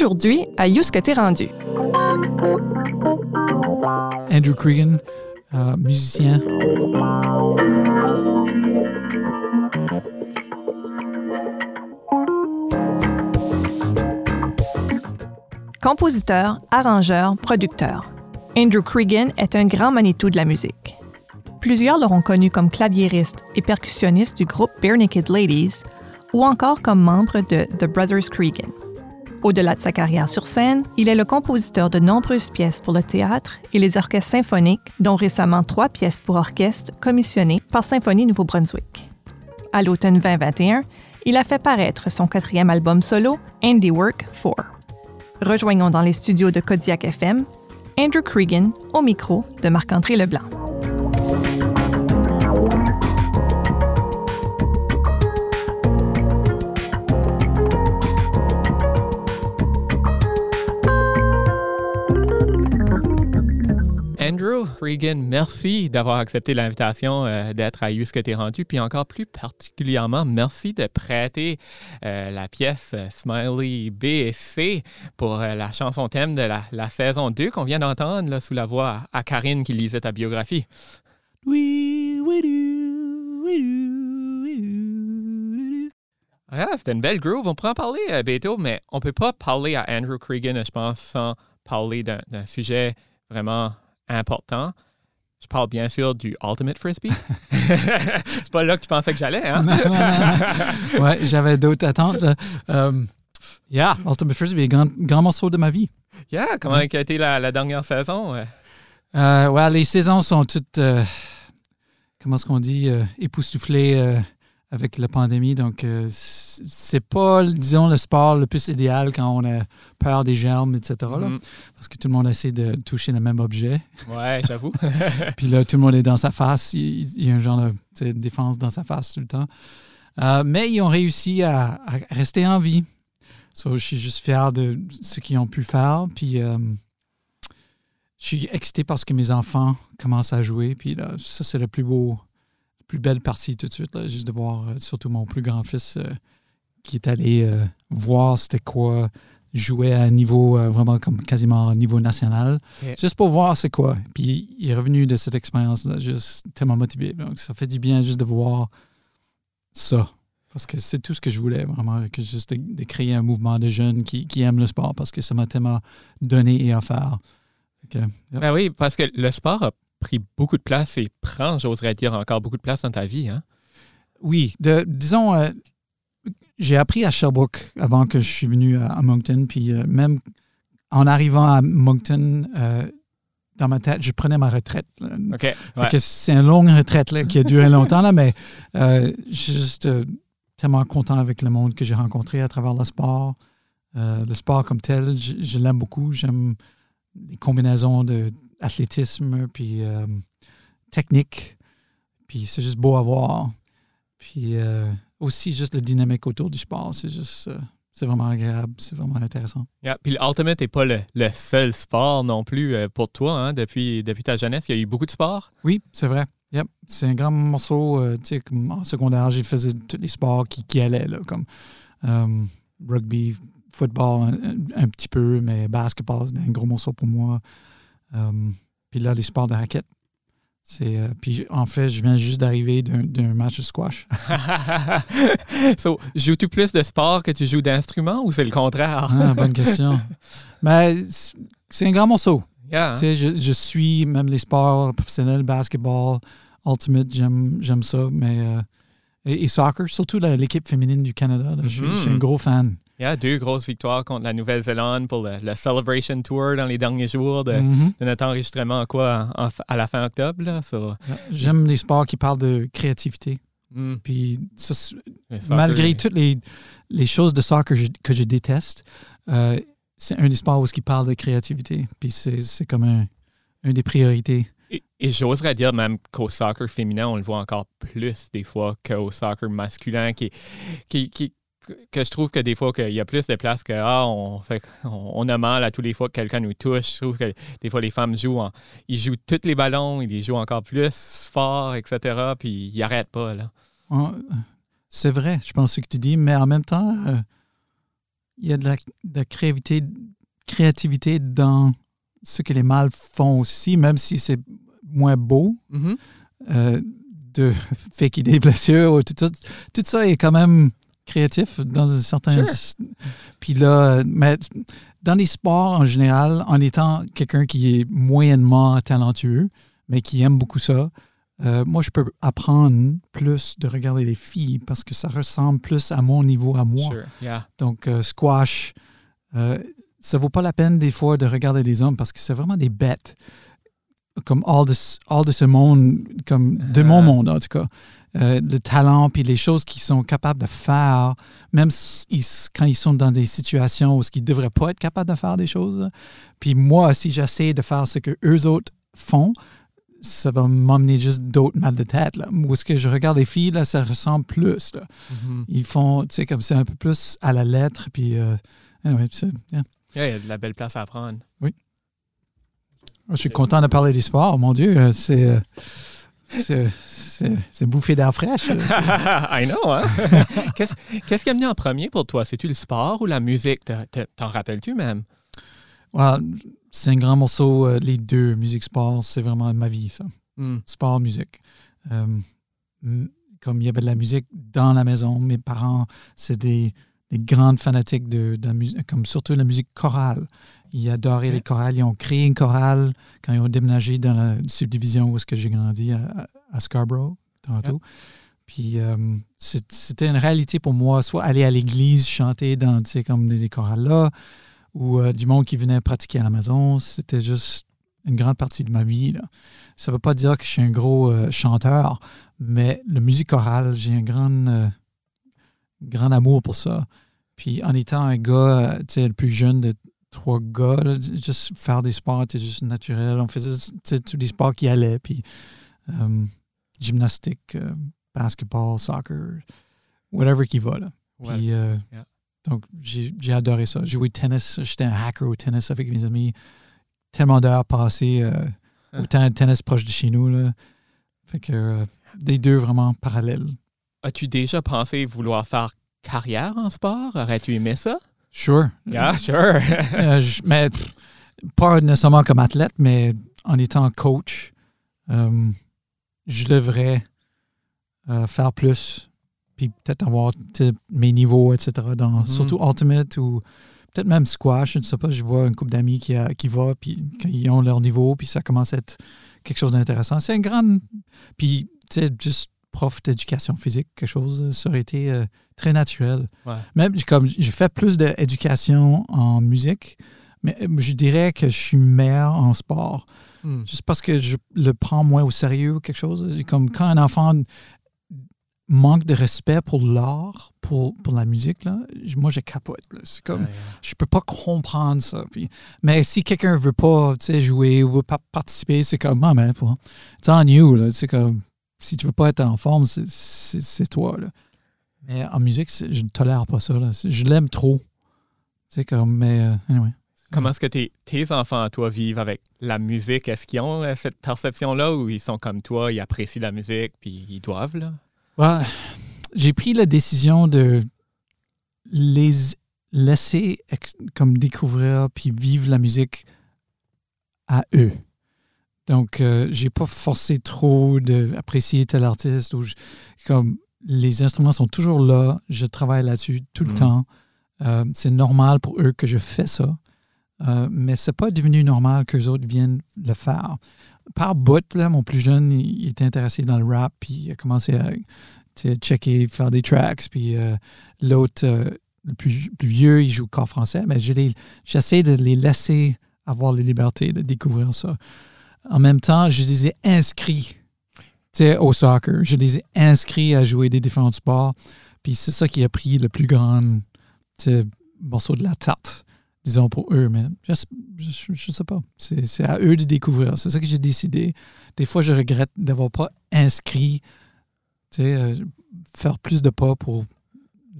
Aujourd'hui, à You ce que t'es rendu. Andrew Cregan, euh, musicien. Compositeur, arrangeur, producteur. Andrew Cregan est un grand Manitou de la musique. Plusieurs l'auront connu comme claviériste et percussionniste du groupe Bare Naked Ladies ou encore comme membre de The Brothers Cregan. Au-delà de sa carrière sur scène, il est le compositeur de nombreuses pièces pour le théâtre et les orchestres symphoniques, dont récemment trois pièces pour orchestre commissionnées par Symphonie Nouveau-Brunswick. À l'automne 2021, il a fait paraître son quatrième album solo, Handiwork 4. Rejoignons dans les studios de Kodiak FM Andrew Cregan au micro de Marc-André Leblanc. Regan, merci d'avoir accepté l'invitation euh, d'être à ce que t'es rendu, puis encore plus particulièrement, merci de prêter euh, la pièce euh, Smiley B et C pour la chanson thème de la, saison 2 qu'on vient d'entendre là, sous la voix à Karine qui lisait ta biographie. Oui, oui, oui, ah, c'était une belle groove. On pourra en parler, euh, Beto, mais on peut pas parler à Andrew Cregan, je pense, sans parler d'un sujet vraiment important. Je parle bien sûr du Ultimate Frisbee. c'est pas là que tu pensais que j'allais, hein? ouais, j'avais d'autres attentes. Um, yeah, Ultimate Frisbee, grand, grand morceau de ma vie. Yeah, comment a été la, dernière saison? Euh, ouais, les saisons sont toutes, euh, comment est-ce qu'on dit, euh, époustouflées avec la pandémie. Donc, euh, c'est pas, disons, le sport le plus idéal quand on a peur des germes, etc. Mm-hmm. parce que tout le monde essaie de toucher le même objet. Ouais, j'avoue. Puis là, tout le monde est dans sa face. Il, y a un genre de défense dans sa face tout le temps. Euh, mais ils ont réussi à, rester en vie. je suis juste fier de ce qu'ils ont pu faire. Puis, euh, je suis excité parce que mes enfants commencent à jouer. Puis là, ça, c'est le plus beau plus belle partie tout de suite, là, juste de voir euh, surtout mon plus grand-fils euh, qui est allé euh, voir c'était quoi jouer à un niveau vraiment comme quasiment niveau national, juste pour voir c'est quoi. Puis il est revenu de cette expérience-là juste tellement motivé. Donc ça fait du bien juste de voir ça. Parce que c'est tout ce que je voulais, vraiment, que juste de, créer un mouvement de jeunes qui, qui, aiment le sport, parce que ça m'a tellement donné et offert. Ben oui, parce que le sport a pris beaucoup de place et prend, j'oserais dire, encore beaucoup de place dans ta vie. Hein? Oui. De, disons, euh, j'ai appris à Sherbrooke avant que je suis venu à, Moncton. Puis euh, même en arrivant à Moncton, euh, dans ma tête, je prenais ma retraite. OK. C'est une longue retraite là, qui a duré longtemps, là, mais je suis juste tellement content avec le monde que j'ai rencontré à travers le sport. le sport comme tel, je l'aime beaucoup. J'aime les combinaisons de athlétisme, puis euh, technique. Puis c'est juste beau à voir. Puis euh, aussi juste la dynamique autour du sport. C'est juste. Euh, c'est vraiment agréable, c'est vraiment intéressant. Puis l'Ultimate n'est pas le, seul sport non plus pour toi. Hein, depuis, depuis ta jeunesse, il y a eu beaucoup de sports. Oui, c'est vrai. Yep. C'est un grand morceau. tu sais, en secondaire, j'ai fait tous les sports qui, qui allaient, là, comme rugby, football un, petit peu, mais basketball, c'est un gros morceau pour moi. Euh, puis là, les sports de raquette. C'est, euh, puis en fait, je viens juste d'arriver d'un, match de squash. so, joues-tu plus de sport que tu joues d'instruments ou c'est le contraire? ah, bonne question. Mais c'est un grand morceau. Tu sais, je, suis même les sports professionnels, basketball, ultimate, j'aime, j'aime ça. Mais, euh, et, soccer, surtout l'équipe féminine du Canada. je, suis, un mm-hmm. gros fan. Il y a deux grosses victoires contre la Nouvelle-Zélande pour le, Celebration Tour dans les derniers jours de, mm-hmm. notre enregistrement quoi, à la fin octobre. J'aime les sports qui parlent de créativité. Mm. Puis malgré toutes les, les, choses de soccer que je, que je déteste, euh, c'est un des sports où qui parle de créativité. Puis c'est comme un, une des priorités. Et, j'oserais dire même qu'au soccer féminin, on le voit encore plus des fois qu'au soccer masculin qui, qui, qui, que je trouve que des fois qu'il y a plus de place que ah, on fait on, a mal à tous les fois que quelqu'un nous touche. Je trouve que des fois les femmes jouent ils jouent tous les ballons, ils les jouent encore plus fort, etc. Puis ils n'arrêtent pas là. C'est vrai, je pense ce que tu dis, mais en même temps, euh, il y a de la, de la créativité, créativité dans ce que les mâles font aussi, même si c'est moins beau. Mhm. euh, de ait des blessures ou tout ça. Tout ça est quand même créatif dans un certain. Sure. Puis là, mais dans les sports en général, en étant quelqu'un qui est moyennement talentueux, mais qui aime beaucoup ça, euh, moi, je peux apprendre plus de regarder les filles parce que ça ressemble plus à mon niveau à moi. Sure. Yeah. Donc, euh, squash, euh, ça vaut pas la peine des fois de regarder les hommes parce que c'est vraiment des bêtes. Comme hors de, hors de ce monde, comme de mon Ah. monde en tout cas. Euh, le talent puis les choses qu'ils sont capables de faire, même ils- quand ils sont dans des situations où ils ne devraient pas être capables de faire des choses. Puis moi, si j'essaie de faire ce que eux autres font, ça va m'emmener juste d'autres mal de tête. Là. Où est-ce que je regarde les filles, là, ça ressemble plus. Là Mhm. ils font, tu sais, comme c'est un peu plus à la lettre. Puis, euh, anyway, puis c'est- yeah. Yeah, il y a de la belle place à prendre. Je suis content de parler du sport, mon Dieu. euh, C'est, euh, c'est, bouffé d'air fraîche. là. I know, hein? Qu'est-ce qui est venu en premier pour toi? C'est-tu le sport ou la musique? Te- te- T'en rappelles-tu même? Ouais, c'est un grand morceau, euh, les deux, musique, sport, c'est vraiment ma vie, ça. Hmm. Sport, musique. Euh, comme il y avait de la musique dans la maison, mes parents, c'est des, des grandes fanatiques de, de la musique, comme surtout la musique chorale. Ils adoraient les chorales. Ils ont créé une chorale quand ils ont déménagé dans la subdivision où est-ce que j'ai grandi à, à Scarborough, Toronto. Puis euh, c'était une réalité pour moi, soit aller à l'église chanter dans, tu sais, comme des, des chorales là, ou euh, du monde qui venait pratiquer à la maison. C'était juste une grande partie de ma vie. Là. Ça ne veut pas dire que je suis un gros euh, chanteur, mais la musique chorale, j'ai un grand, euh, grand amour pour ça. Puis en étant un gars, euh, tu sais, le plus jeune de trois gars, là, juste faire des sports, c'était juste naturel. On faisait tous les sports qui allaient. Puis euh, gymnastique, euh, basketball, soccer, whatever qui va. Là. Ouais. Puis, euh, Yeah. Donc, j'ai adoré ça. Jouer au tennis, j'étais un hacker au tennis avec mes amis. Tellement d'heures passées au terrain de tennis proche de chez nous. Là. Fait que des deux vraiment parallèles. As-tu déjà pensé vouloir faire carrière en sport? Aurais-tu aimé ça? Sure. Yeah, sure. Euh, je- mais pas nécessairement comme athlète, mais en étant coach, euh, je devrais euh, faire plus, puis peut-être avoir mes niveaux, etc. Dans, Mhm. Surtout Ultimate ou peut-être même squash. Je ne sais pas, je vois une couple d'amis qui, a- qui va, puis ils ont leur niveau, puis ça commence à être quelque chose d'intéressant. C'est un grand. Puis, tu sais, juste prof d'éducation physique, quelque chose, euh, ça aurait été euh, très naturel. Ouais. Même comme j'ai fait plus d'éducation en musique, mais euh, je dirais que je suis meilleur en sport. Hmm. Juste parce que je le prends moins au sérieux ou quelque chose. Comme quand un enfant manque de respect pour l'art, pour, pour la musique, là, moi, je capote. C'est comme, je peux pas comprendre ça. Puis, mais si quelqu'un veut pas jouer ou veut pas participer, c'est comme, ah, mais pour- c'est en you. C'est comme, si tu veux pas être en forme, c'est- toi. Là. Mais en musique, je ne tolère pas ça. Là. Je l'aime trop. C'est comme, mais, euh, anyway. Comment est-ce que tes, tes enfants, à toi, vivent avec la musique? Est-ce qu'ils ont euh, cette perception-là ou ils sont comme toi, ils apprécient la musique puis ils doivent, là? Ouais, j'ai pris la décision de les laisser comme découvrir puis vivre la musique à eux. Donc, euh, j'ai pas forcé trop d'apprécier tel artiste. Ou je- comme les instruments sont toujours là, je travaille là-dessus tout le Mhm. temps. Euh, c'est normal pour eux que je fais ça. Euh, mais c'est pas devenu normal qu'eux autres viennent le faire. Par bout, là, mon plus jeune, il, il était intéressé dans le rap, puis il a commencé à checker, faire des tracks. Puis euh, l'autre, euh, le plus, plus vieux, il joue corps français. Mais je les- j'essaie de les laisser avoir la liberté de découvrir ça. En même temps, je les ai inscrits au soccer. Je les ai inscrits à jouer des différents sports. Puis c'est ça qui a pris le plus grand morceau de la tarte, disons, pour eux. Mais je ne sais pas. C'est à eux de découvrir. C'est ça que j'ai décidé. Des fois, je regrette d'avoir pas inscrit, euh, faire plus de pas pour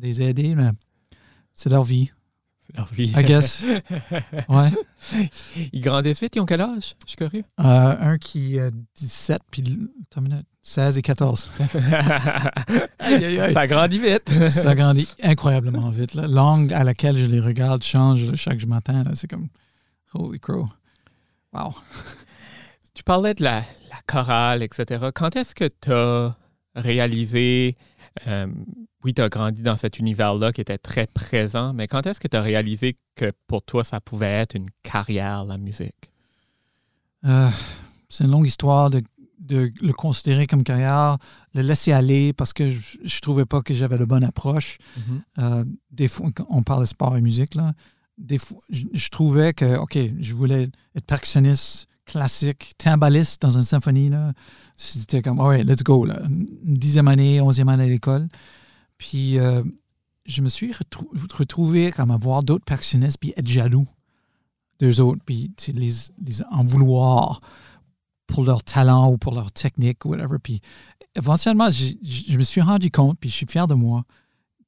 les aider, mais c'est leur vie, I guess. Ouais. ils grandissent vite, ils ont quel âge? Je suis curieux. Euh, un qui a 17, puis l- attends une minute, 16 et 14. Ça grandit vite. ça grandit incroyablement vite. La langue à laquelle je les regarde change chaque matin. C'est comme Holy crow. Wow. Tu parlais de la, chorale, etc. Quand est-ce que tu as réalisé, euh, oui, tu as grandi dans cet univers-là qui était très présent, mais quand est-ce que tu as réalisé que pour toi, ça pouvait être une carrière, la musique? Euh, c'est une longue histoire de, le considérer comme carrière, le laisser aller parce que je ne trouvais pas que j'avais de bonne approche. Mm-hmm. Euh, des fois, on parle de sport et musique, là. Des fois, je, trouvais que, OK, je voulais être percussionniste classique, timbaliste dans une symphonie. C'était comme, all right, let's go. Là. Dixième année, onzième année à l'école. Puis, euh, je me suis retrouvé comme à voir d'autres percussionnistes puis être jaloux d'eux autres, puis les, les en vouloir pour leur talent ou pour leur technique ou whatever. Puis éventuellement, je me suis rendu compte, puis je suis fier de moi,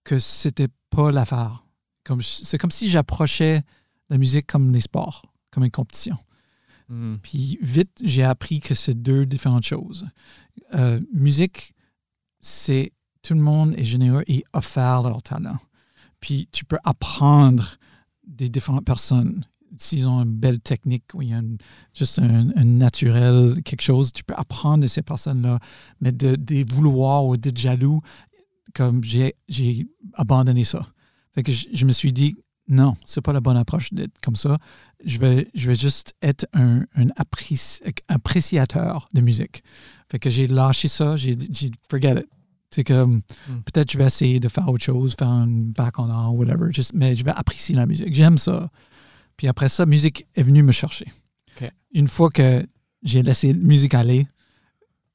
que c'était pas l'affaire. Comme, c'est comme si j'approchais la musique comme des sports, comme une compétition. Hmm. Puis vite, j'ai appris que c'est deux différentes choses. Euh, musique, c'est tout le monde est généreux et offert leur talent. Puis tu peux apprendre des différentes personnes s'ils ont une belle technique ou il y a juste un, naturel, quelque chose, tu peux apprendre de ces personnes-là. Mais de, de, vouloir ou d'être jaloux, comme j'ai, abandonné ça. Fait que je, me suis dit, non, c'est pas la bonne approche d'être comme ça. Je vais, je vais juste être un, un appréciateur de musique. Fait que j'ai lâché ça, j'ai dit, forget it. C'est comme, hmm. peut-être je vais essayer de faire autre chose, faire un back on or, whatever, juste, mais je vais apprécier la musique. J'aime ça. Puis après ça, musique est venue me chercher. Une fois que j'ai laissé musique aller,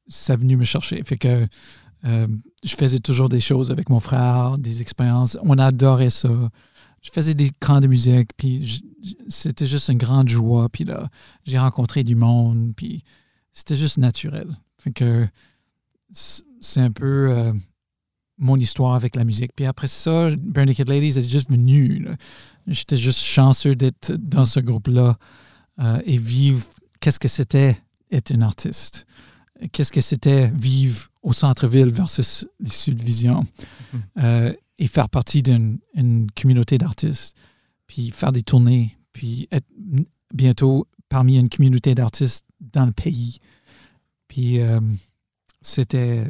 ça est venu me chercher. Fait que euh, je faisais toujours des choses avec mon frère, des expériences. On adorait ça. Je faisais des camps de musique, puis c'était juste une grande joie. Puis là, j'ai rencontré du monde, puis c'était juste naturel. Fait que c'est un peu euh, mon histoire avec la musique. Puis après ça, Bernie Kid Ladies est juste venu. J'étais juste chanceux d'être dans ce groupe-là euh, et vivre qu'est-ce que c'était être un artiste. Qu'est-ce que c'était vivre au centre-ville versus les subdivisions mm-hmm. euh, et faire partie d'une communauté d'artistes, puis faire des tournées, puis être bientôt parmi une communauté d'artistes dans le pays. Puis euh, c'était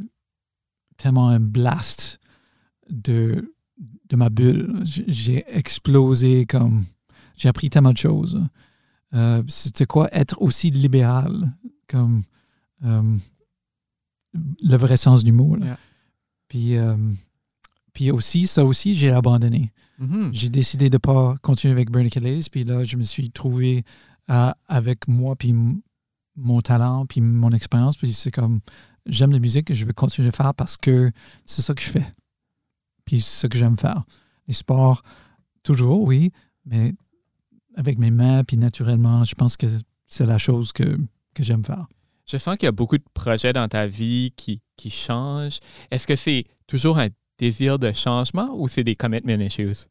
tellement un blast de de ma bulle. J'ai explosé comme. J'ai appris tellement de choses. Euh, c'était quoi être aussi libéral, comme euh, le vrai sens du mot. Euh, puis aussi, ça aussi, j'ai abandonné. Mm-hmm. J'ai décidé de ne pas continuer avec Bernie Ladies. Puis là, je me suis trouvé avec moi, puis mon talent, puis mon expérience. Puis c'est comme, j'aime la musique et je veux continuer à faire parce que c'est ça que je fais. Puis c'est ce que j'aime faire. Les sports, toujours, oui, mais avec mes mains, puis naturellement, je pense que c'est la chose que, que j'aime faire. Je sens qu'il y a beaucoup de projets dans ta vie qui, qui changent. Est-ce que c'est toujours un désir de changement ou c'est des commitment issues?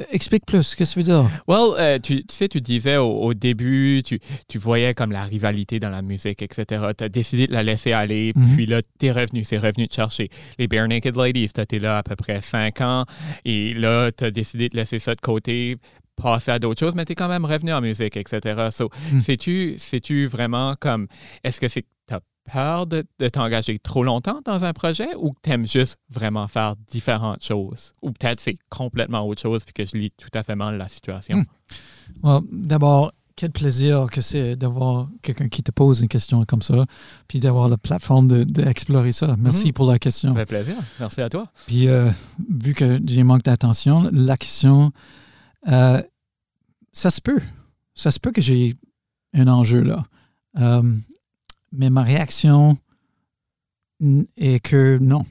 Euh, explique plus, qu'est-ce que tu veux dire? Well, euh, tu, sais, tu disais au, début, tu, tu, voyais comme la rivalité dans la musique, etc. Tu as décidé de la laisser aller, mhm. puis là, tu es revenu, c'est revenu te chercher. Les Bare Naked Ladies, tu étais là à peu près cinq ans, et là, tu as décidé de laisser ça de côté, passer à d'autres choses, mais tu es quand même revenu en musique, etc. So, mhm. sais-tu vraiment comme, est-ce que c'est peur de, t'engager trop longtemps dans un projet ou que tu aimes juste vraiment faire différentes choses? Ou peut-être c'est complètement autre chose puis que je lis tout à fait mal la situation? Hmm. D'abord, quel plaisir que c'est d'avoir quelqu'un qui te pose une question comme ça, puis d'avoir la plateforme d'explorer ça. Merci hmm. pour la question. Ça fait plaisir. Merci à toi. Puis, euh, vu que j'ai manque d'attention, la question, euh, ça se peut. Ça se peut que j'ai un enjeu là. Euh, mais ma réaction est que non.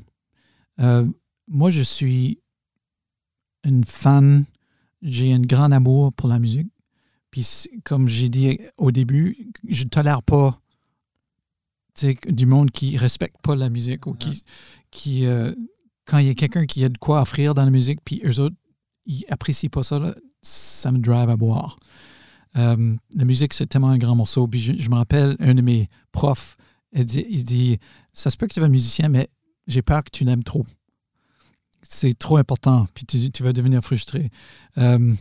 Euh, moi, je suis une fan, j'ai un grand amour pour la musique. Puis, comme j'ai dit au début, je ne tolère pas du monde qui ne respecte pas la musique ou qui, qui euh, quand il y a quelqu'un qui a de quoi offrir dans la musique, puis eux autres, ils n'apprécient pas ça, ça me drive à boire. Euh, la musique, c'est tellement un grand morceau. Puis je, me rappelle, un de mes profs, il dit, ça se peut que tu es musicien, mais j'ai peur que tu l'aimes trop. C'est trop important, puis tu, vas devenir frustré. Euh,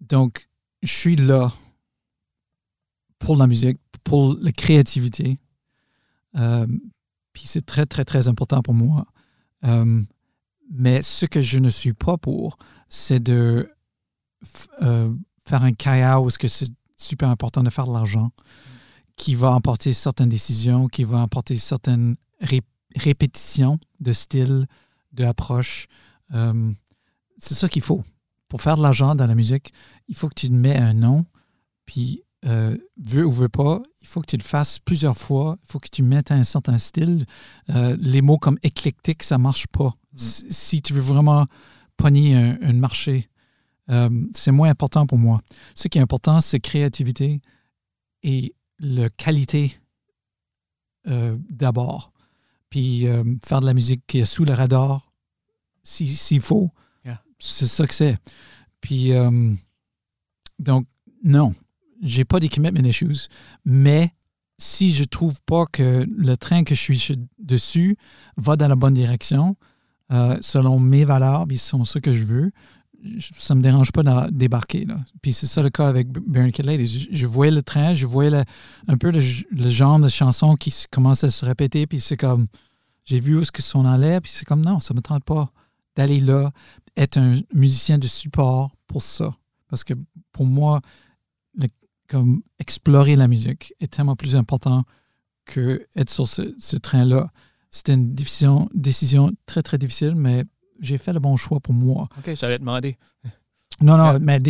donc, je suis là pour la musique, pour la créativité. Euh, puis c'est très, très, très important pour moi. Mais ce que je ne suis pas pour, c'est de faire un carrière où c'est super important de faire de l'argent, qui va emporter certaines décisions, qui va emporter certaines répétitions de style, d'approche. Euh, c'est ça qu'il faut. Pour faire de l'argent dans la musique, il faut que tu te mets un nom, puis euh, veux ou veux pas, il faut que tu le fasses plusieurs fois, il faut que tu mettes un certain style. Euh, les mots comme éclectique, ça marche pas. Mm. Si tu veux vraiment pogner un, marché, c'est moins important pour moi. Ce qui est important, c'est créativité et la qualité d'abord. Puis faire de la musique qui est sous le radar, s'il faut. C'est ça que c'est. Puis, euh, donc, non, j'ai pas des commitment issues, mais si je trouve pas que le train que je suis dessus va dans la bonne direction, euh, selon mes valeurs, puis sont ce que je veux, ça me dérange pas de débarquer. Là. Puis c'est ça le cas avec Barricade Ladies. Je, voyais le train, je voyais un peu le, genre de chanson qui commence à se répéter, puis c'est comme, j'ai vu où ce que son allait, puis c'est comme, non, ça me tente pas d'aller là, être un musicien de support pour ça. Parce que pour moi, comme explorer la musique est tellement plus important que être sur ce, train-là. C'était une décision très, très difficile, mais j'ai fait le bon choix pour moi. OK, j'allais te demander. Non, non, mais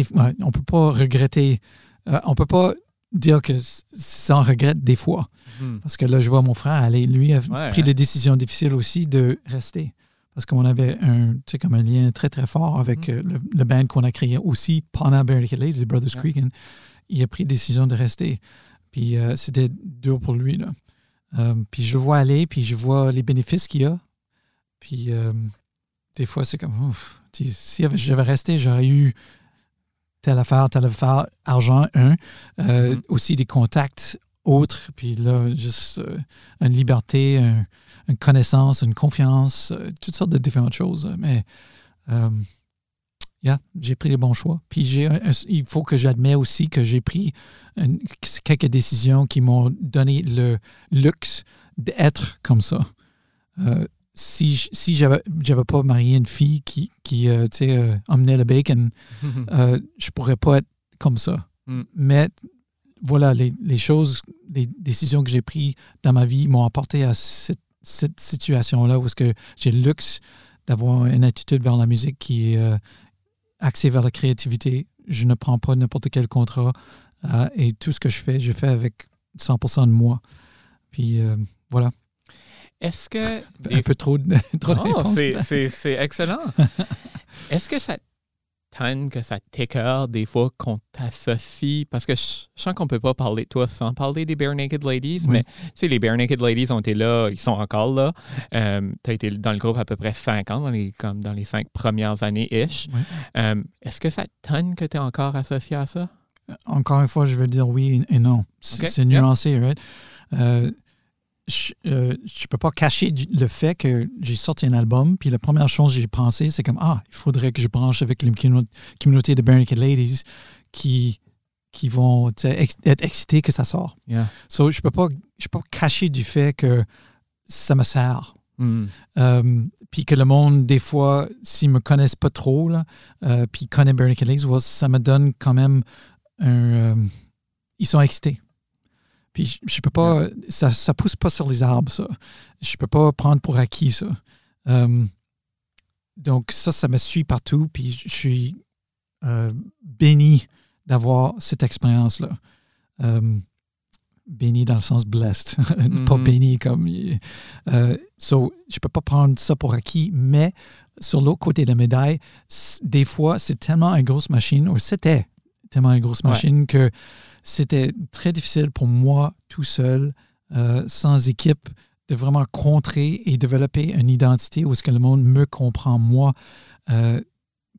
on ne peut pas regretter. Euh, on ne peut pas dire que sans regrette des fois. Hmm. Parce que là, je vois mon frère aller. Lui a pris des décisions difficiles aussi de rester parce qu'on avait un, comme un lien très, très fort avec mm-hmm. euh, le, band qu'on a créé aussi pendant Barricade Ladies, les Brothers Cregan. Il a pris décision de rester. Puis euh, c'était dur pour lui. Là. Euh, puis je le vois aller, puis je vois les bénéfices qu'il a. Puis des fois, c'est comme, si j'avais resté, j'aurais eu telle affaire, telle affaire, argent, un. Mm-hmm. Aussi des contacts autres. Puis là, juste une liberté, un, une connaissance, une confiance, euh, toutes sortes de différentes choses. Mais euh, j'ai pris les bons choix. Puis j'ai, il faut que j'admets aussi que j'ai pris quelques décisions qui m'ont donné le luxe d'être comme ça. Euh, si, si j'avais, j'avais pas marié une fille qui, qui euh, emmenait le bacon, je pourrais pas être comme ça. Mm. Mais voilà, les, les, choses, les décisions que j'ai prises dans ma vie m'ont apporté à cette cette situation-là où est-ce que j'ai le luxe d'avoir une attitude vers la musique qui est euh, axée vers la créativité. Je ne prends pas n'importe quel contrat euh, et tout ce que je fais, je fais avec 100% de moi. Puis euh, voilà. Est-ce que... Un peu trop, trop oh, C'est excellent. Est-ce que ça que ça t'écœure des fois qu'on t'associe, parce que je, sens qu'on peut pas parler de toi sans parler des Bare Naked Ladies, mais tu sais, les Bare Naked Ladies ont été là, ils sont encore là. Euh, tu as été dans le groupe à peu près cinq ans, dans les, comme dans les cinq premières années-ish. Euh, est-ce que ça tonne que tu es encore associé à ça? Encore une fois, je veux dire oui et non. C'est nuancé, right? Euh, je ne euh, peux pas cacher le fait que j'ai sorti un album, puis la première chose que j'ai pensé, c'est comme Ah, il faudrait que je branche avec la communauté de Barricade Ladies qui, qui vont être excités que ça sort. So, je ne peux, pas, je peux pas cacher du fait que ça me sert. Mm. Euh, puis que le monde, des fois, s'ils ne me connaissent pas trop, euh, puis connaissent Barricade Ladies, ça me donne quand même un. ils sont excités. Puis je, peux pas, ça, ça pousse pas sur les arbres, ça. Je peux pas prendre pour acquis ça. Euh, donc ça, ça me suit partout, puis je suis euh, béni d'avoir cette expérience-là. Euh, béni dans le sens blessed, pas mm-hmm. béni comme... So, je peux pas prendre ça pour acquis, mais sur l'autre côté de la médaille, des fois, c'est tellement une grosse machine, ou c'était tellement une grosse machine que c'était très difficile pour moi tout seul, euh, sans équipe, de vraiment contrer et développer une identité où est-ce que le monde me comprend moi euh,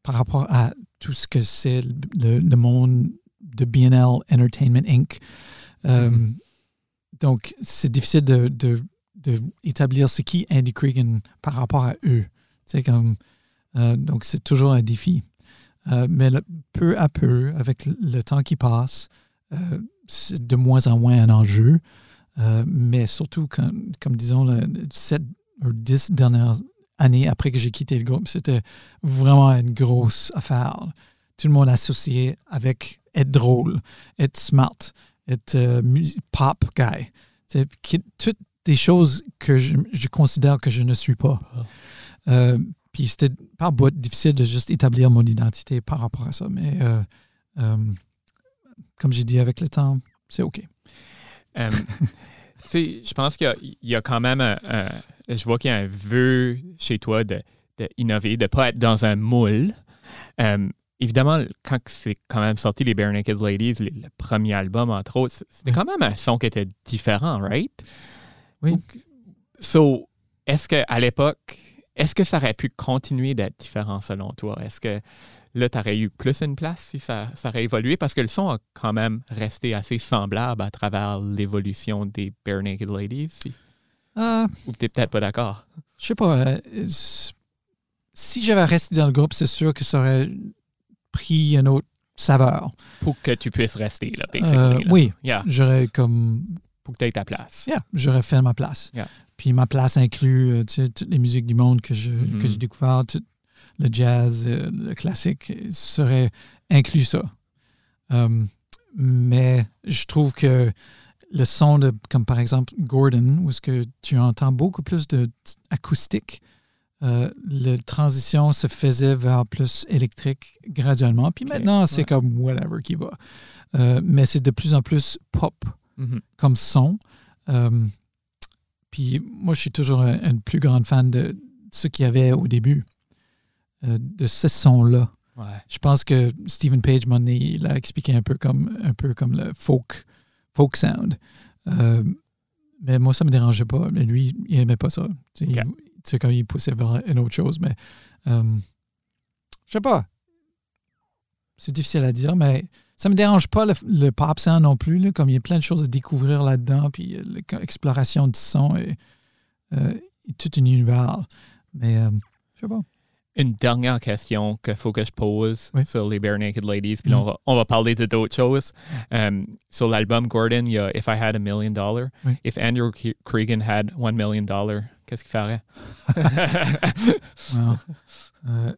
par rapport à tout ce que c'est le, monde de BNL Entertainment Inc. Euh, mm-hmm. Donc, c'est difficile de, d'établir ce qui Andy Cregan par rapport à eux. Comme, euh, donc, c'est toujours un défi. Mais peu à peu, avec le temps qui passe, euh, c'est de moins en moins un enjeu. mais surtout, comme, comme disons, le, 7 ou 10 dernières années après que j'ai quitté le groupe, c'était vraiment une grosse affaire. Tout le monde associé avec être drôle, être smart, être pop guy. Toutes des choses que je, considère que je ne suis pas. Ah. Puis c'était par bout difficile de juste établir mon identité par rapport à ça. Mais euh, euh, comme j'ai dit avec le temps, c'est OK. Euh, je pense qu'il y, a quand même un, je vois qu'il y a un vœu chez toi d'innover, de ne pas être dans un moule. évidemment, quand c'est quand même sorti les Bare Naked Ladies, le premier album, entre autres, c'était quand même un son qui était différent, right? Oui. So, est-ce qu'à l'époque, est-ce que ça aurait pu continuer d'être différent selon toi? Est-ce que là, tu aurais eu plus une place si ça, ça, aurait évolué? Parce que le son a quand même resté assez semblable à travers l'évolution des Bare Naked Ladies. Euh, Ou tu n'es peut-être pas d'accord? Je sais pas. Euh, si j'avais resté dans le groupe, c'est sûr que ça aurait pris une autre saveur. Pour que tu puisses rester, là, euh, Oui. J'aurais comme. Pour que tu aies ta place. Yeah, j'aurais fait ma place. Puis ma place inclut euh, toutes les musiques du monde que que j'ai mm-hmm. découvert, le jazz, euh, le classique, serait inclus ça. Euh, mais je trouve que le son de, comme par exemple Gordon, où ce que tu entends beaucoup plus de acoustique, la transition se faisait vers plus électrique graduellement. Puis maintenant, c'est comme whatever qui va. mais c'est de plus en plus pop mm-hmm. comme son. Puis moi, je suis toujours une plus grande fan de ce qu'il y avait au début, euh, de ce son-là. Je pense que Stephen Page, mon il a expliqué un peu comme, un peu comme le folk, folk sound. Euh, mais moi, ça ne me dérangeait pas. Mais lui, il n'aimait pas ça. Tu sais, quand il poussait vers une autre chose. Mais euh, je sais pas. C'est difficile à dire, mais ça me dérange pas le, pop sound non plus, comme il y a plein de choses à découvrir là-dedans, puis euh, l'exploration du son et, euh, tout un univers. Mais je sais pas. Une dernière question qu'il faut que je pose sur les Bare Naked Ladies, puis on, va, on va parler de d'autres choses. sur l'album Gordon, il y a If I Had a Million Dollars. If Andrew Cregan had One Million Dollars, qu'est-ce qu'il ferait?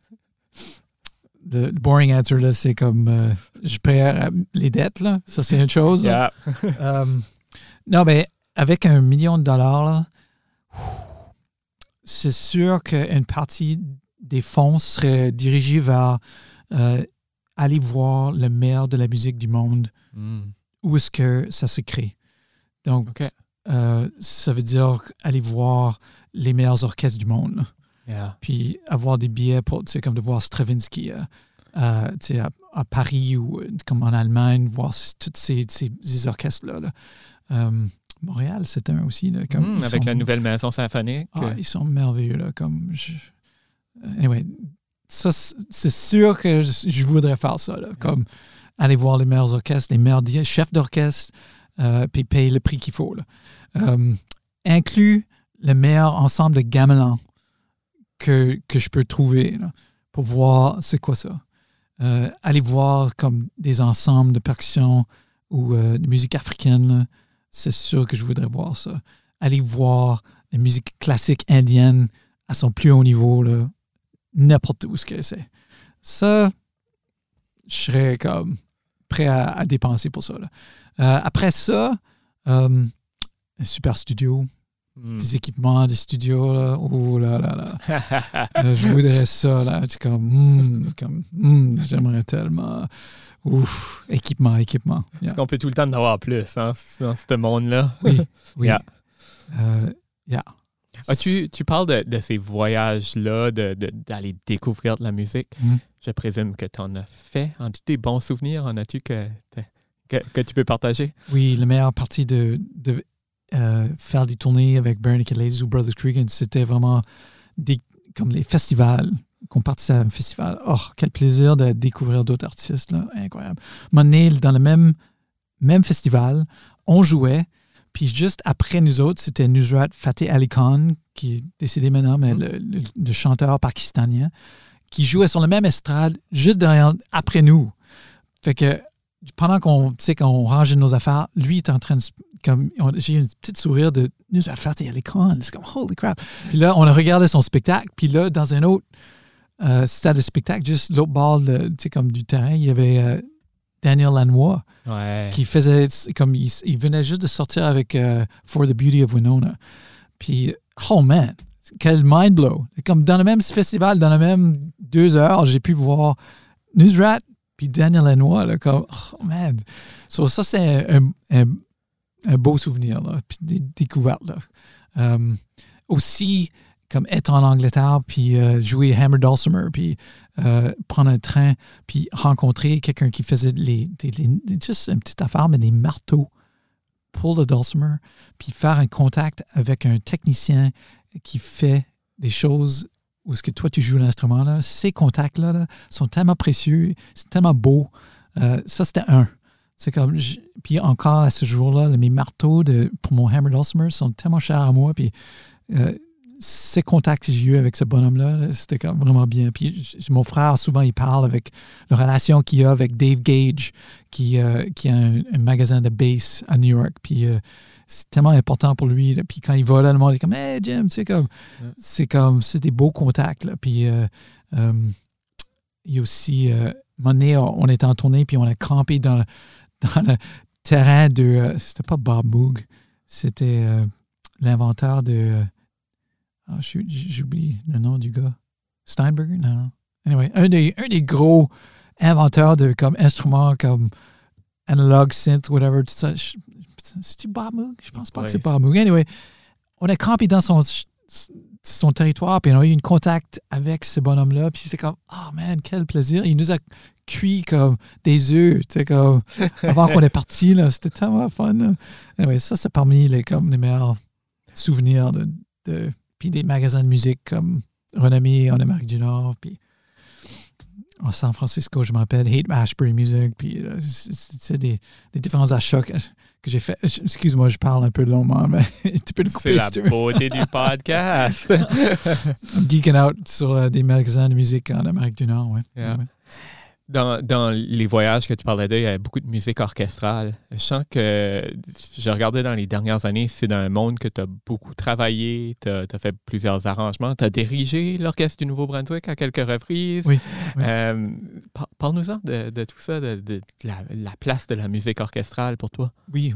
le boring answer, là, c'est comme euh, je paie les dettes, là. Ça, c'est une chose. Euh, non, mais avec un million de dollars, c'est sûr qu'une partie des fonds serait dirigée vers euh, aller voir le meilleur de la musique du monde. Hmm. Où est-ce que ça se crée? Donc, ça veut dire aller voir les meilleurs orchestres du monde. Puis avoir des billets pour, tu sais, comme de voir Stravinsky euh, euh, tu sais, à, Paris ou euh, comme en Allemagne, voir tous ces, ces, orchestres-là. Montréal, c'est un aussi. Là, comme hmm, avec la nouvelle maison symphonique. Ah, ils sont merveilleux. Là, comme je... Anyway, ça, c'est sûr que je, voudrais faire ça. Là, comme aller voir les meilleurs orchestres, les meilleurs chefs d'orchestre, puis payer le prix qu'il faut. Là. inclut le meilleur ensemble de gamelans que, que je peux trouver pour voir c'est quoi ça. Euh, aller voir comme des ensembles de percussions ou euh, de musique africaine, c'est sûr que je voudrais voir ça. Aller voir la musique classique indienne à son plus haut niveau, n'importe où ce que c'est. Ça, je serais comme prêt à, dépenser pour ça. Euh, après ça, un super studio, Hmm. des équipements, des studios, là. Oh là là là. Euh, je voudrais ça, là. C'est comme, hmm, comme hmm, j'aimerais tellement. Ouf, équipement, équipement. Est-ce qu'on peut tout le temps en avoir plus hein, dans ce monde-là? Oui, oui. Yeah. Euh, ah, tu, tu, parles de, de ces voyages-là, d'aller de, découvrir de la musique. Je présume que tu en as fait. En tes bons souvenirs, en as-tu que, que, que, tu peux partager? Oui, la meilleure partie de, de euh, faire des tournées avec Bernie Ladies ou Brothers Cregan, c'était vraiment des, comme les festivals, qu'on participait à un festival. Oh, quel plaisir de découvrir d'autres artistes, là. incroyable. Mon dans le même, même festival, on jouait, Puis juste après nous autres, c'était Nusrat Fateh Ali Khan, qui est décédé maintenant, mais Mhm. le, le- le chanteur pakistanien, qui jouait sur le même estrade juste derrière, après nous. Fait que pendant qu'on qu'on rangeait nos affaires, lui était en train de. Comme, j'ai eu une petite sourire de Nusrat Fateh Ali Khan. C'est comme, holy crap. Puis là, on a regardé son spectacle. Puis là, dans un autre euh, stade de spectacle, juste l'autre bord de- tu sais, comme du terrain, il y avait euh, Daniel Lanois Ouais. qui faisait comme il, il venait juste de sortir avec euh, For the Beauty of Winona. Puis, oh man, quel mind blow. Comme dans le même festival, dans le même deux heures, j'ai pu voir Newsrat puis Daniel Lanois, là, comme, oh man. So, ça, c'est un, un- un beau souvenir, là, puis des découvertes. Là. Euh, aussi, comme être en Angleterre, puis euh, jouer Hammer Dulcimer, puis euh, prendre un train, puis rencontrer quelqu'un qui faisait les, juste une petite affaire, mais des marteaux pour le dulcimer, puis faire un contact avec un technicien qui fait des choses où est-ce que toi tu joues l'instrument là, ces contacts là, là, sont tellement précieux, c'est tellement beau. Euh, ça c'était un. C'est comme puis encore à ce jour-là, mes marteaux de, pour mon hammer dulcimer sont tellement chers à moi, puis euh, ces contacts que j'ai eu avec ce bonhomme-là, là, c'était comme vraiment bien. Puis mon frère, souvent, il parle avec la relation qu'il a avec Dave Gage, qui, euh, qui a un, un magasin de bass à New York. Puis euh, c'est tellement important pour lui. là. Puis quand il va là, le monde est comme Hey Jim, tu sais, comme, c'est comme, c'est des beaux contacts. là. Puis euh, euh, il y a aussi, un moment donné, on était en tournée, puis on a campé dans le, dans le terrain de, c'était pas Bob Moog, c'était l'inventeur de, ah, shoot, j'oublie le nom du gars. Steinberger? Non. Anyway, un des, un des gros inventeurs de comme instruments comme analog, synth, whatever, tout ça. C'est-tu Bob Moog? Je pense pas que c'est Bob Moog. Anyway, on a campé dans son, son territoire, puis on a eu un contact avec ce bonhomme-là, puis c'est comme, oh man, quel plaisir. Il nous a cuit comme des œufs, tu sais, comme avant qu'on est parti, là. C'était tellement fun. là. Anyway, ça, c'est parmi les, comme, les meilleurs souvenirs de, de puis des magasins de musique comme renommés en Amérique du Nord, puis en San Francisco, je m'appelle Hate Ashbury Music, puis euh, c'est c'est des, des différents achats que, que j'ai fait. Excuse-moi, je parle un peu longuement, mais tu peux le C'est couper la si tu veux. beauté du podcast. I'm geeking out sur euh, des magasins de musique en Amérique du Nord, ouais. Yeah. Ouais. Dans, dans les voyages que tu parlais d'eux, il y avait beaucoup de musique orchestrale. Je sens que, je regardais dans les dernières années, c'est dans un monde que tu as beaucoup travaillé, tu as, fait plusieurs arrangements, tu as dirigé l'Orchestre du Nouveau-Brunswick à quelques reprises. Oui, oui. Euh, par- Parle-nous-en de, de tout ça, de, de la, la place de la musique orchestrale pour toi. Oui,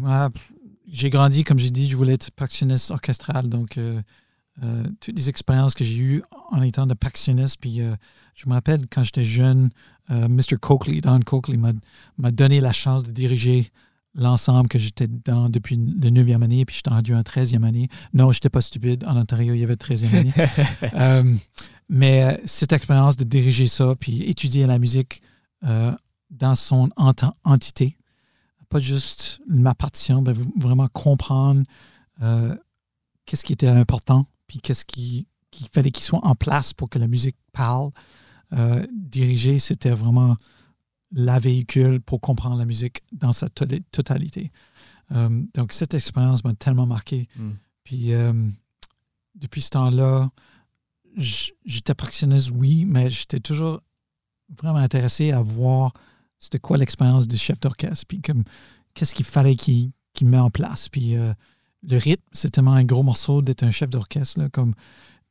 j'ai grandi, comme j'ai dit, je voulais être percussionniste orchestral. Donc, euh, euh, toutes les expériences que j'ai eues en étant de percussionniste, puis euh, je me rappelle quand j'étais jeune, euh, Mr. Coakley, Don Coakley, m'a donné la chance de diriger l'ensemble que j'étais dans depuis la 9e année, puis j'étais rendu en 13e année. Non, je n'étais pas stupide. En Ontario, il y avait 13e année. Euh, mais euh, cette expérience de diriger ça, puis étudier la musique euh, dans son ent- entité, pas juste ma partition, mais vraiment comprendre qu'est-ce qui était important, puis qu'est-ce qui fallait qu'il soit en place pour que la musique parle. Euh, diriger, c'était vraiment la véhicule pour comprendre la musique dans sa to- totalité. Euh, donc, cette expérience m'a tellement marqué. Mm. Puis, euh, depuis ce temps-là, j'étais percussionniste, oui, mais j'étais toujours vraiment intéressé à voir c'était quoi l'expérience du chef d'orchestre, puis comme qu'est-ce qu'il fallait qu'il qu'il met en place. Puis le rythme, c'est tellement un gros morceau d'être un chef d'orchestre, comme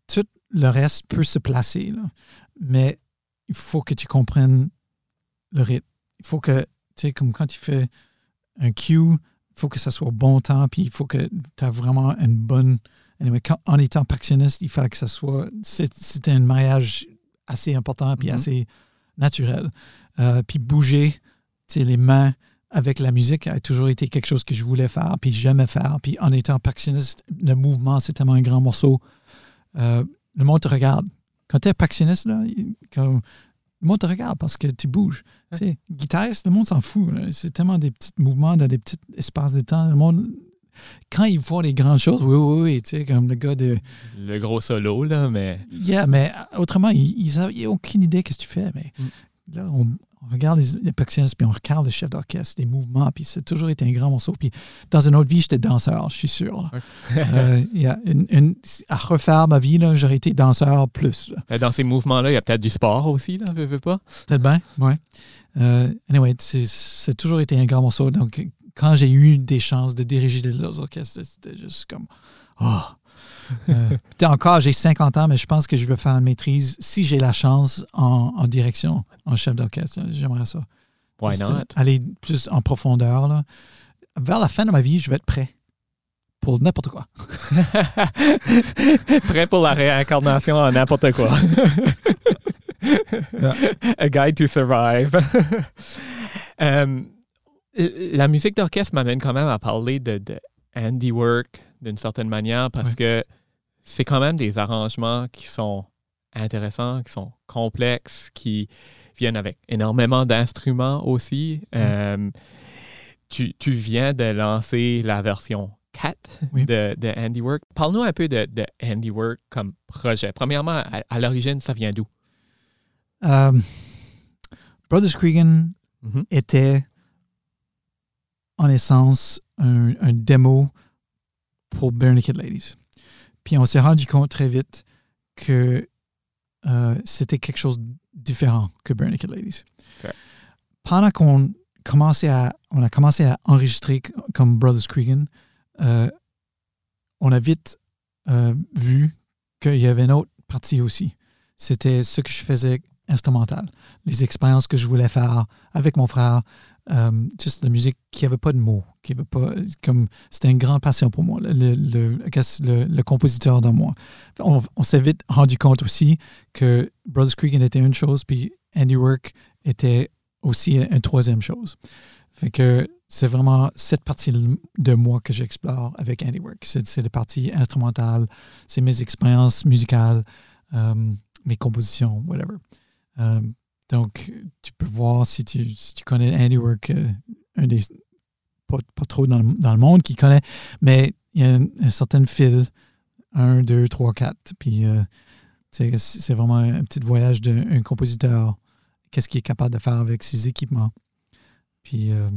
tout le reste peut se placer, là. mais il faut que tu comprennes le rythme. Il faut que, tu sais, comme quand tu fais un cue, il faut que ça soit au bon temps, puis il faut que tu as vraiment une bonne. Anyway, quand- en étant percussionniste, il fallait que ça soit. C'était un mariage assez important, puis Mhm. assez naturel. Euh, puis bouger, tu sais, les mains avec la musique a toujours été quelque chose que je voulais faire, puis j'aimais faire. Puis en étant percussionniste, le mouvement, c'est tellement un grand morceau. Euh, le monde te regarde. Quand tu es percussionniste, là, le monde te regarde parce que tu bouges. Tu sais, guitariste, le monde s'en fout. C'est tellement des petits mouvements dans des petits espaces de temps. Le monde, quand ils font les grandes choses, oui, oui, oui, tu sais, comme le gars de. Le gros solo, là, mais Yeah, mais autrement, ils n'ont aucune idée de ce que tu fais. Mais Mm. là, on, on regarde les, les percussionnistes, puis on regarde le chef d'orchestre, les mouvements, puis c'est toujours été un grand morceau. Puis dans une autre vie, j'étais danseur, je suis sûr. Euh, il y a une- une- à refaire ma vie, j'aurais été danseur plus. là. Euh, Dans ces mouvements-là, il y a peut-être du sport aussi, là, veux, veux pas? Peut-être bien, ouais. Euh, anyway, c'est c'est toujours été un grand morceau. Donc, quand j'ai eu des chances de diriger des orchestres, c'était juste comme. Oh! Euh, encore, j'ai 50 ans, mais je pense que je veux faire une maîtrise, si j'ai la chance, en, en direction, en chef d'orchestre. J'aimerais ça. Why Juste, not? Aller plus en profondeur. Là. Vers la fin de ma vie, je vais être prêt pour n'importe quoi. Prêt pour la réincarnation en n'importe quoi. A guide to survive. Euh, la musique d'orchestre m'amène quand même à parler de, de handiwork d'une certaine manière parce que c'est quand même des arrangements qui sont intéressants, qui sont complexes, qui viennent avec énormément d'instruments aussi. Euh, tu, tu viens de lancer la version 4 Oui. de, de Handiwork. Parle-nous un peu de, de Handiwork comme projet. Premièrement, à, à l'origine, ça vient d'où? Euh, Brothers Cregan Mhm. était en essence un, un démo pour Bare Naked Ladies. Puis on s'est rendu compte très vite que euh, c'était quelque chose de différent que Bare Naked Ladies. Pendant qu'on commençait à, on a commencé à enregistrer comme Brothers Cregan, euh, on a vite euh, vu qu'il y avait une autre partie aussi. C'était ce que je faisais instrumental, les expériences que je voulais faire avec mon frère, euh, juste la musique qui n'avait pas de mots, qui avait pas comme c'était une grande passion pour moi, le, le, le- compositeur dans moi. On, s'est vite rendu compte aussi que Brothers Cregan était une chose, puis Andy Work était aussi une troisième chose. Fait que c'est vraiment cette partie de moi que j'explore avec Andy Work. C'est c'est la partie instrumentale, c'est mes expériences musicales, euh, mes compositions, whatever. Euh, donc, tu peux voir si tu, si tu connais Andy Work, euh, un des pas, pas trop dans le, dans le monde qui connaît, mais il y a un, un certain fil, un, deux, trois, quatre. Puis, euh, c'est vraiment un petit voyage d'un compositeur, qu'est-ce qu'il est capable de faire avec ses équipements. Puis, euh,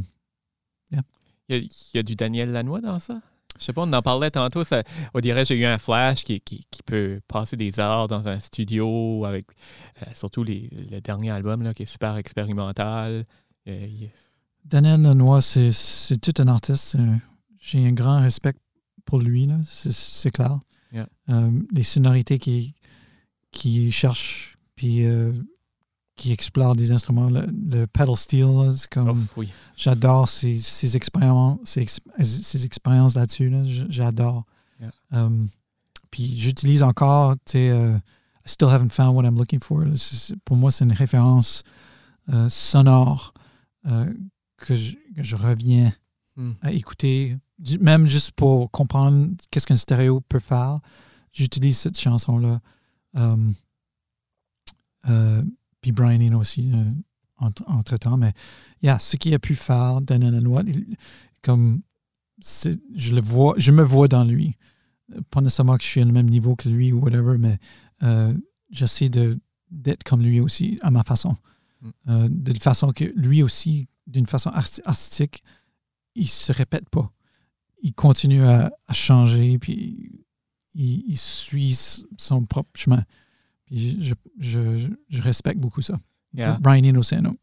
Il y, a, y a du Daniel Lanois dans ça? Je sais pas, on en parlait tantôt. Ça, on dirait que j'ai eu un flash qui, qui, qui peut passer des heures dans un studio avec euh, surtout les, le dernier album là, qui est super expérimental. Euh, il- Daniel Lenoir, c'est tout un artiste. euh, J'ai un grand respect pour lui, là, c'est clair. Yeah. Euh, les sonorités qu'il qui cherche, puis qui explore des instruments, le, le pedal steel, c'est comme oui. j'adore ces, ces expériences, ces, ces expériences là-dessus. Là, j'adore. Yeah. Euh, puis j'utilise encore, tu sais, euh, I still haven't found what I'm looking for. pour moi, c'est une référence euh, sonore euh, que, je, que je reviens Hmm. à écouter, même juste pour comprendre qu'est-ce qu'un stéréo peut faire. J'utilise cette chanson-là. Euh, puis Brian Eno aussi, euh, entre, entre-temps. Mais yeah, ce qu'il a pu faire, Daniel Lanois, comme je le vois, je me vois dans lui. Pas nécessairement que je suis au même niveau que lui ou whatever, mais euh, j'essaie d'être comme lui aussi, à ma façon. Mm. Euh, d'une façon que lui aussi, d'une façon arti- artistique, il se répète pas. Il continue à, à changer, puis il, il suit son propre chemin. Puis je, je, respecte beaucoup ça. Yeah. Brian Eno, c'est un autre.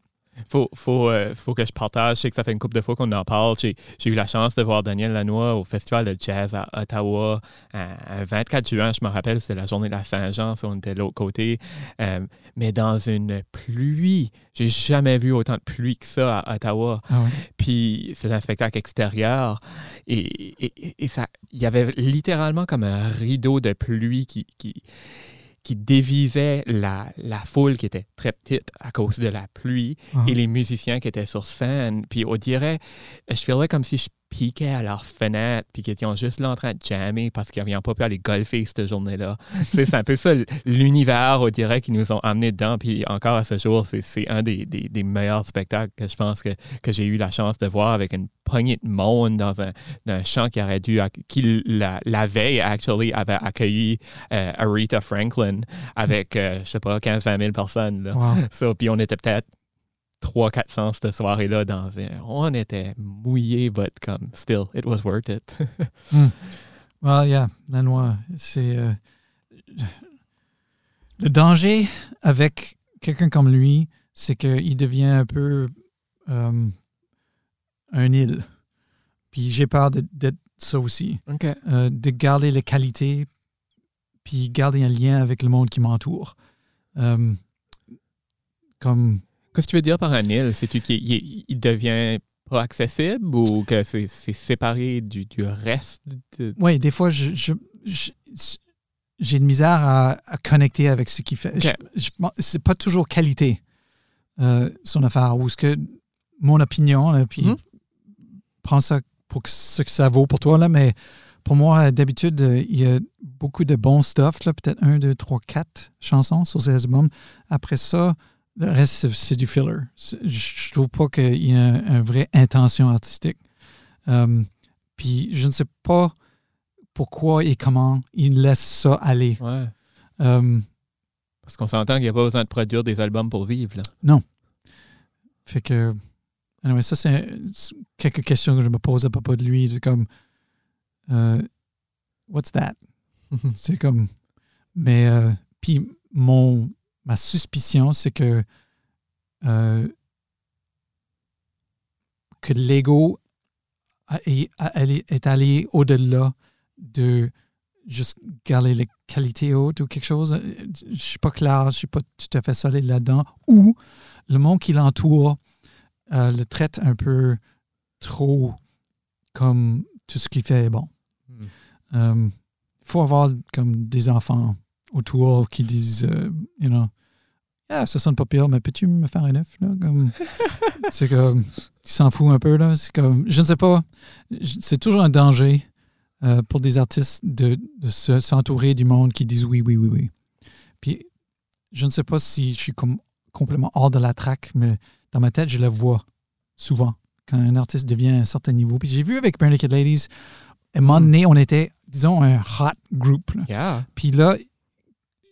Faut, faut, euh, faut que je partage. Je sais que ça fait une couple de fois qu'on en parle. J'ai eu la chance de voir Daniel Lanois au Festival de jazz à Ottawa un, un 24 juin. Je me rappelle, c'était la journée de la Saint-Jean. ça, On était de l'autre côté. Euh, mais dans une pluie. J'ai jamais vu autant de pluie que ça à Ottawa. Ah ouais. Puis c'est un spectacle extérieur. Et, et- et ça, il y avait littéralement comme un rideau de pluie qui, qui, qui dévisait la, la foule qui était très petite à cause de la pluie Ah. et les musiciens qui étaient sur scène. Puis on dirait, je ferais comme si je piquais à leur fenêtre, puis qu'ils étaient juste là en train de jammer parce qu'ils n'avaient pas pu aller golfer cette journée-là. C'est un peu ça l'univers, on dirait, qui nous ont amenés dedans. Puis encore à ce jour, c'est- un des, des- des meilleurs spectacles que je pense que, que j'ai eu la chance de voir avec une poignée de monde dans un, dans un champ qui aurait dû, qui la, la veille, actually, avait accueilli euh, Aretha Franklin avec, euh, je sais pas, 15-20 000 personnes. Là. Wow. Puis on était peut-être trois, quatre sens cette soirée-là dans un. On était mouillés, but comme still, it was worth it. Hmm. Well, yeah, la noix, c'est. euh, le danger avec quelqu'un comme lui, c'est qu'il devient un peu euh, un île. Puis j'ai peur de- d'être ça aussi. Euh, de garder les qualités, puis garder un lien avec le monde qui m'entoure. Comme. Qu'est-ce que tu veux dire par un île? C'est-tu qu'il il- il devient pas accessible ou que c'est séparé du, du reste? de- Oui, des fois, je, je- je- j'ai de misère à, à connecter avec ce qu'il fait. Je- je c'est pas toujours qualité, euh, son affaire, ou ce que mon opinion, là, puis Mhm. prends ça pour que- ce que ça vaut pour toi, là, mais pour moi, d'habitude, euh, il y a beaucoup de bons stuff, là, peut-être un, deux, trois, quatre chansons sur ces albums. Après ça, le reste, c'est- du filler. Je trouve pas qu'il y a une vraie intention artistique. Euh, puis je ne sais pas pourquoi et comment il laisse ça aller. Ouais. Euh, Parce qu'on s'entend qu'il n'y a pas besoin de produire des albums pour vivre. Là. fait que, anyway, ça, c'est c'est quelques questions que je me pose à propos de lui. C'est comme, euh, what's that? C'est comme, mais, euh, puis mon, ma suspicion, c'est que, euh, que l'ego est, allé au-delà de juste garder les qualités hautes ou quelque chose. Je ne suis pas clair, je ne suis pas tout à fait solide là-dedans. Ou le monde qui l'entoure euh, le traite un peu trop comme tout ce qu'il fait est bon. Hmm. Euh, Il faut avoir comme des enfants autour qui disent, euh, you know, ah, ça sonne pas pire, mais peux-tu me faire un œuf? Là? Comme, c'est comme, il s'en fout un peu. Là. C'est comme, je ne sais pas, c'est toujours un danger euh, pour des artistes de, de se- s'entourer du monde qui disent oui, oui, oui, oui. Puis, je ne sais pas si je suis comme complètement hors de la traque, mais dans ma tête, je le vois souvent quand un artiste devient à un certain niveau. Puis j'ai vu avec Naked Ladies, à un moment Mm. donné, on était, disons, un hot group. là. Yeah. Puis là,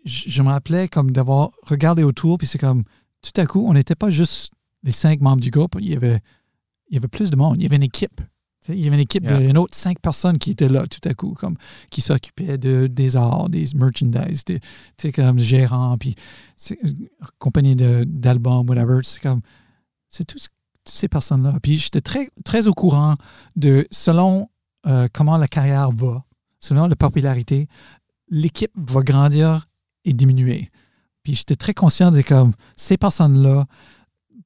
je me rappelais comme d'avoir regardé autour, puis c'est comme, tout à coup, on n'était pas juste les cinq membres du groupe, il y avait, il y avait plus de monde, il y avait une équipe. Il y avait une équipe Yeah. d'une autre cinq personnes qui étaient là tout à coup, comme qui s'occupaient de, des arts, des merchandise, des, comme gérants, puis compagnie d'albums, whatever. C'est comme, c'est tout ce- toutes ces personnes-là. Puis j'étais très, très au courant de, selon euh, comment la carrière va, selon la popularité, l'équipe va grandir et diminuer. Puis j'étais très conscient de comme ces personnes-là,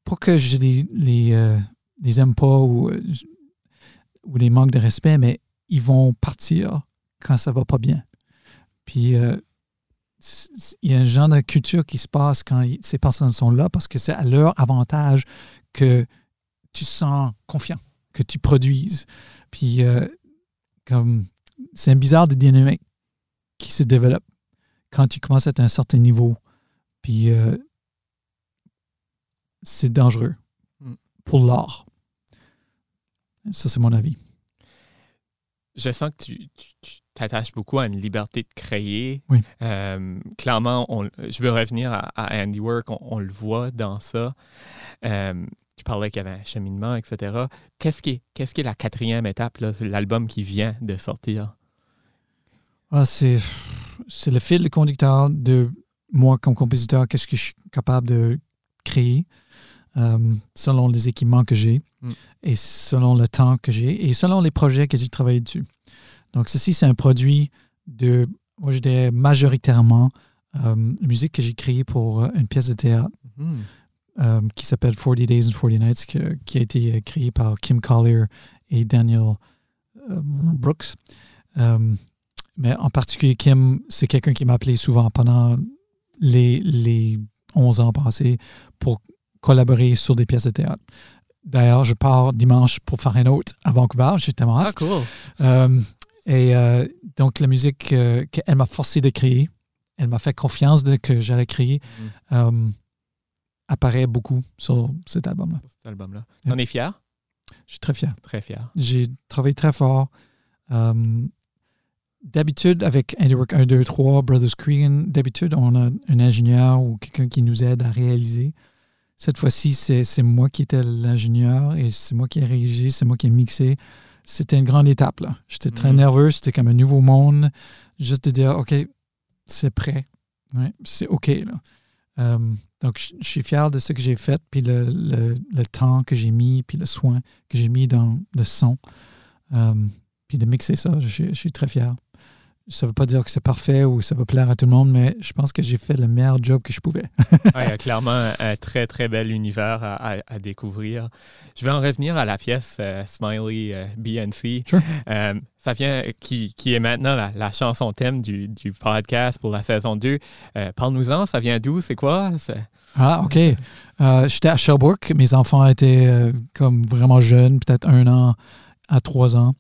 pas que je les, les, aime pas ou, les manque de respect, mais ils vont partir quand ça va pas bien. Puis euh, il y a un genre de culture qui se passe quand ces personnes sont là parce que c'est à leur avantage que tu sens confiant, que tu produises. Puis euh, comme c'est un bizarre dynamique qui se développe quand tu commences à être à un certain niveau. Puis euh, c'est dangereux Mm. pour l'art. Ça, c'est mon avis. Je sens que tu t'attaches beaucoup à une liberté de créer. Oui. Euh, clairement, on- je veux revenir à, à Handiwork. On, on le voit dans ça. Euh, tu parlais qu'il y avait un cheminement, etc. Qu'est-ce qui est, qu'est-ce qui est la quatrième étape? là? C'est l'album qui vient de sortir. Ah, c'est, c'est le fil conducteur de moi comme compositeur, qu'est-ce que je suis capable de créer euh, selon les équipements que j'ai Mm. et selon le temps que j'ai et selon les projets que j'ai travaillé dessus. Donc, ceci, c'est un produit de, moi je dirais majoritairement, euh, musique que j'ai créée pour euh, une pièce de théâtre euh, qui s'appelle 40 Days and 40 Nights, que- qui a été euh, créé par Kim Collier et Daniel Brooks. Mais en particulier, Kim, c'est quelqu'un qui m'a appelé souvent pendant les, les 11 ans passés pour collaborer sur des pièces de théâtre. D'ailleurs, je pars dimanche pour faire un autre à Vancouver. J'ai tellement hâte. Ah, cool. Euh, et euh, donc, la musique euh, qu'elle m'a forcé de créer, elle m'a fait confiance de que j'allais créer, euh, apparaît beaucoup sur cet album-là. Cet album-là. T'en es fier? Je suis très fier. Très fier. J'ai travaillé très fort. D'habitude, avec Handiwork 1, 2, 3, Brothers Cregan, d'habitude, on a un ingénieur ou quelqu'un qui nous aide à réaliser. Cette fois-ci, c'est moi qui étais l'ingénieur et c'est moi qui ai réagi, c'est moi qui ai mixé. C'était une grande étape. là. J'étais très Mhm. nerveux, c'était comme un nouveau monde. Juste de dire, OK, c'est prêt. Ouais, c'est OK. Là. Euh, donc, je je suis fier de ce que j'ai fait, puis le, le- le temps que j'ai mis, puis le soin que j'ai mis dans le son. Euh, puis de mixer ça, je, suis- je suis très fier. Ça ne veut pas dire que c'est parfait ou ça va plaire à tout le monde, mais je pense que j'ai fait le meilleur job que je pouvais. Ouais, il y a clairement un, un très, très bel univers à, à- à découvrir. Je vais en revenir à la pièce euh, Smiley euh, BNC. Sure. Euh, ça vient, qui, qui est maintenant la, la chanson thème du, du podcast pour la saison 2. Euh, Parle-nous-en, ça vient d'où? C'est quoi? Ah, OK. J'étais à Sherbrooke. Mes enfants étaient comme vraiment jeunes, peut-être un an à trois ans.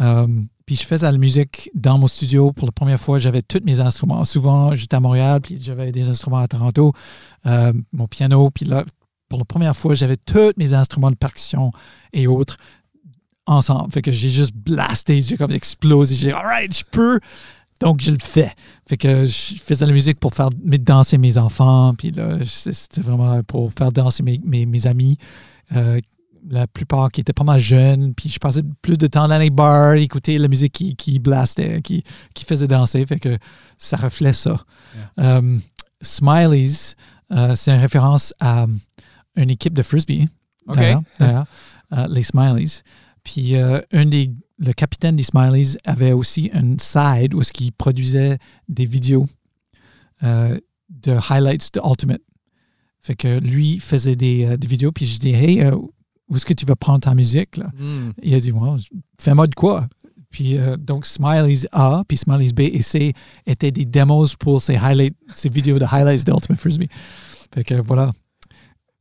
Euh, puis je faisais la musique dans mon studio pour la première fois. J'avais tous mes instruments. Souvent, j'étais à Montréal, puis j'avais des instruments à Toronto, euh, mon piano. Puis là, pour la première fois, j'avais tous mes instruments de percussion et autres ensemble. Fait que j'ai juste blasté, j'ai comme explosé. J'ai dit, all right, je peux. Donc, je le fais. Fait que je faisais la musique pour faire danser mes enfants. Puis là, c'était vraiment pour faire danser mes amis. Euh, la plupart qui étaient pas mal jeunes. Puis je passais plus de temps dans les bars, écouter la musique qui, qui blastait, qui, qui faisait danser. Fait que ça reflète ça. Euh, Smileys, euh, c'est une référence à une équipe de frisbee. OK. D'ailleurs, d'ailleurs, euh, les Smileys. Puis euh, un des, le capitaine des Smileys avait aussi un side où il produisait des vidéos de highlights de Ultimate. Fait que lui faisait des, des vidéos, puis je dis Hey, où est-ce que tu vas prendre ta musique? Là? Hmm. Il a dit Moi, fais-moi de quoi? Puis euh, donc Smileys A, puis Smileys B et C étaient des démos pour ces highlights, ces vidéos de highlights d'Ultimate Frisbee. Fait que voilà.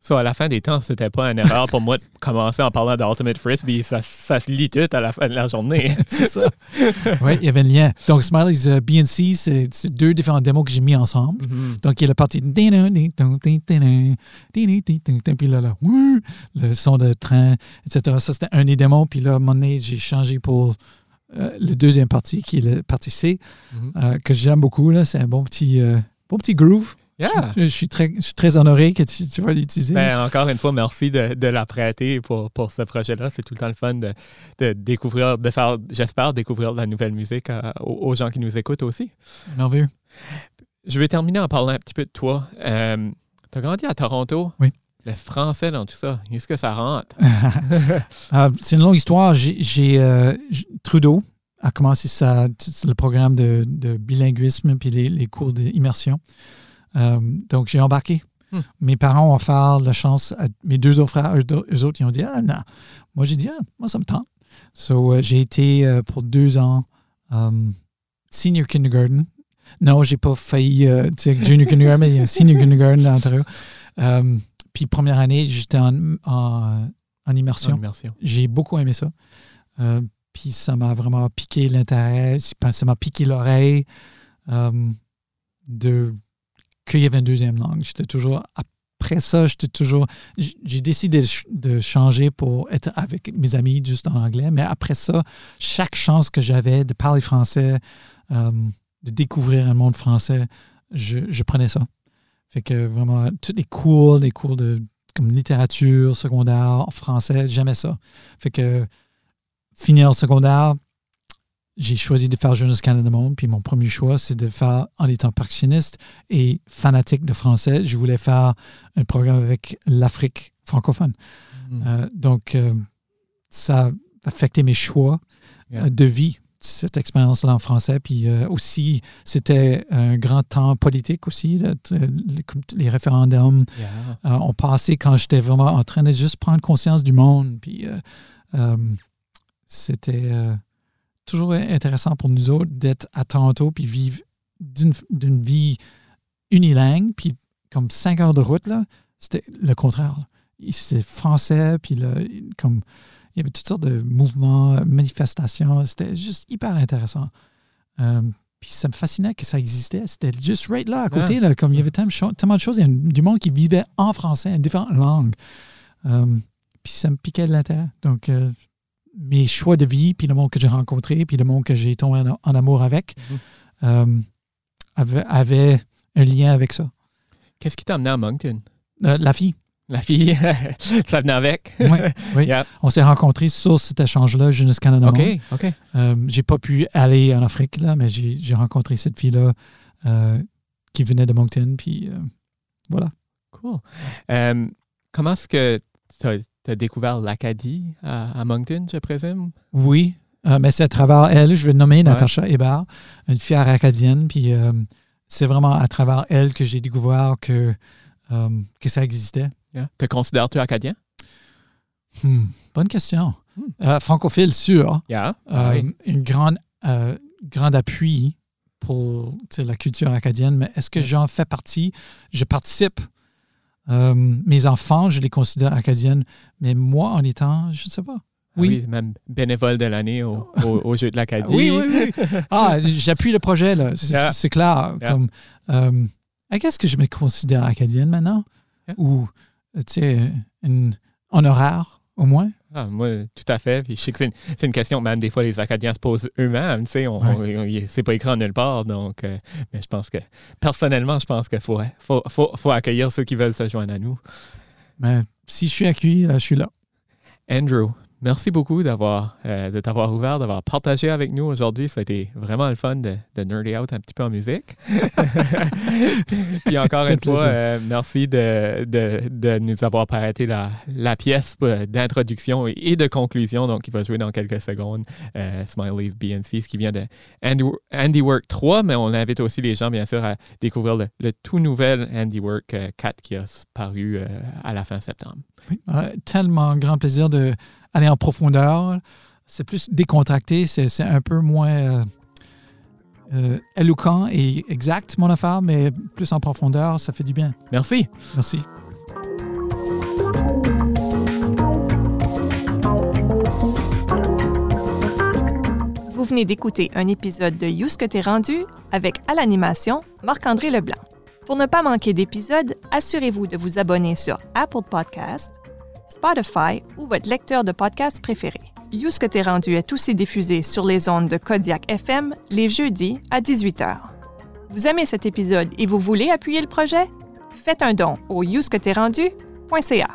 So, à la fin des temps, c'était pas une erreur pour moi de commencer en parlant d'Ultimate Frisbee. Ça, ça se lit tout à la fin de la journée. c'est ça. oui, il y avait un lien. Donc, Smiley's euh, BNC, c'est c'est deux différents démos que j'ai mis ensemble. Mhm. Donc, il y a la partie. Puis là, le son de train, etc. Ça, c'était un des démos. Puis là, à un moment donné, j'ai changé pour euh, le deuxième partie, qui est la partie C, Mhm. euh, que j'aime beaucoup. là. C'est un bon petit, euh, bon petit groove. Yeah. Je, je suis très, je suis très honoré que tu, tu vas l'utiliser. Ben, encore une fois, merci de, de la prêter pour, pour ce projet-là. C'est tout le temps le fun de, de découvrir, de faire, j'espère, découvrir de la nouvelle musique euh, aux, aux gens qui nous écoutent aussi. Merveilleux. Je vais terminer en parlant un petit peu de toi. Euh, tu as grandi à Toronto? Oui. Le français dans tout ça, est-ce que ça rentre? Euh, c'est une longue histoire. J'ai, j'ai, euh, Trudeau a commencé sa, le programme de, de bilinguisme puis les, les cours d'immersion. Euh, donc, j'ai embarqué. Hmm. Mes parents ont offert la chance à mes deux autres frères. Eux, autres, ils ont dit Ah, non. Moi, j'ai dit Ah, moi, ça me tente. So, euh, j'ai été euh, pour deux ans euh, senior kindergarten. Non, j'ai pas failli euh, junior kindergarten, mais il y a senior kindergarten à Ontario. Euh, puis, première année, j'étais en, en, en immersion j'ai beaucoup aimé ça. Puis ça m'a vraiment piqué l'intérêt, ça m'a piqué l'oreille de qu'il y avait une deuxième langue. J'étais toujours après ça, j'étais toujours j'ai décidé de ch- de changer pour être avec mes amis juste en anglais, mais après ça, chaque chance que j'avais de parler français, euh, de découvrir un monde français, je, prenais ça. Fait que vraiment, tous les cours, les cours de comme littérature secondaire français, j'aimais ça. Fait que finir le secondaire, j'ai choisi de faire Jeunesse Canada Monde. Puis mon premier choix, c'est de faire, en étant percussionniste et fanatique de français, je voulais faire un programme avec l'Afrique francophone. Mhm. Euh, donc, euh, ça a affecté mes choix Yeah. euh, de vie, cette expérience-là en français. Puis euh, aussi, c'était un grand temps politique aussi, t- les, référendums Yeah. ont passé quand j'étais vraiment en train de juste prendre conscience du monde. Puis c'était toujours intéressant pour nous autres d'être à Toronto puis vivre d'une vie unilingue. Puis comme cinq heures de route, là, c'était le contraire. C'est français, puis là, comme il y avait toutes sortes de mouvements, manifestations. C'était juste hyper intéressant. Euh, puis ça me fascinait que ça existait. C'était juste right là, à côté. Là, comme il y avait tellement, de cho- tellement de choses. Il y a du monde qui vivait en français, en différentes langues. Euh, puis ça me piquait de l'intérêt. Donc, euh, mes choix de vie, puis le monde que j'ai rencontré, puis le monde que j'ai tombé en, en amour avec, Mhm. euh, avait, avait un lien avec ça. Qu'est-ce qui t'a amené à Moncton? Euh, la fille. La fille, ça venait avec. Oui, oui. Yep. On s'est rencontrés sur cet échange-là, Jeunesse Canada. OK, Monde. OK. Euh, j'ai pas pu aller en Afrique, là, mais j'ai rencontré cette fille-là euh, qui venait de Moncton. Puis voilà. Cool. Comment est-ce que tu as, découvert l'Acadie à, à Moncton, je présume? Oui, euh, mais c'est à travers elle, je vais nommer Natacha Hébert, une fière acadienne. Puis euh, c'est vraiment à travers elle que j'ai découvert que, euh, que ça existait. Yeah. Te considères-tu acadien? Hmm, bonne question. Hmm. Francophile, sûr. Yeah. Euh, Oui. Une grande, grand appui pour tu la culture acadienne, mais est-ce que Ouais. j'en fais partie? Je participe. Euh, mes enfants, je les considère acadiennes, mais moi, en étant, je ne sais pas. Ah Oui. même bénévole de l'année au, au, au jeu de l'Acadie. Oui, oui, oui. Ah, j'appuie le projet, là. C'est Yeah. c'est clair. Yeah. Comme, euh, Qu'est-ce que je me considère acadienne maintenant? Yeah. Ou, tu sais, une honoraire, au moins? Ah, moi, tout à fait. Puis je sais que c'est une, une question que même des fois les Acadiens se posent eux-mêmes. Tu sais, on, Ouais. on- il- c'est pas écrit en nulle part. Donc, euh, mais je pense que, personnellement, je pense qu'il faut, faut, faut, faut accueillir ceux qui veulent se joindre à nous. Mais si je suis accueilli, là, je suis là. Andrew, merci beaucoup d'avoir euh, de t'avoir ouvert, d'avoir partagé avec nous aujourd'hui. Ça a été vraiment le fun de, de nerder out un petit peu en musique. Puis encore une fois, euh, merci de, de, de nous avoir prêté la, la pièce euh, d'introduction et, et de conclusion. Donc, il va jouer dans quelques secondes. Euh, Smiley's BNC, ce qui vient de Handiwork 3, mais on invite aussi les gens, bien sûr, à découvrir le, le tout nouvel Handiwork euh, 4 qui a paru à la fin septembre. Oui. Euh, tellement grand plaisir d'aller en profondeur. C'est plus décontracté, c'est un peu moins euh, euh, éloquent et exact, mon affaire, mais plus en profondeur, ça fait du bien. Merci. Merci. Vous venez d'écouter un épisode de You ce que t'es rendu avec à l'animation Marc-André Leblanc. Pour ne pas manquer d'épisodes, assurez-vous de vous abonner sur Apple Podcast, Spotify ou votre lecteur de podcast préféré. You ce que t'es rendu est aussi diffusé sur les ondes de Kodiak FM les jeudis à 18h. Vous aimez cet épisode et vous voulez appuyer le projet? Faites un don au yousqueterrendu.ca.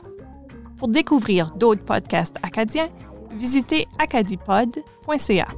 Pour découvrir d'autres podcasts acadiens, visitez acadipod.ca.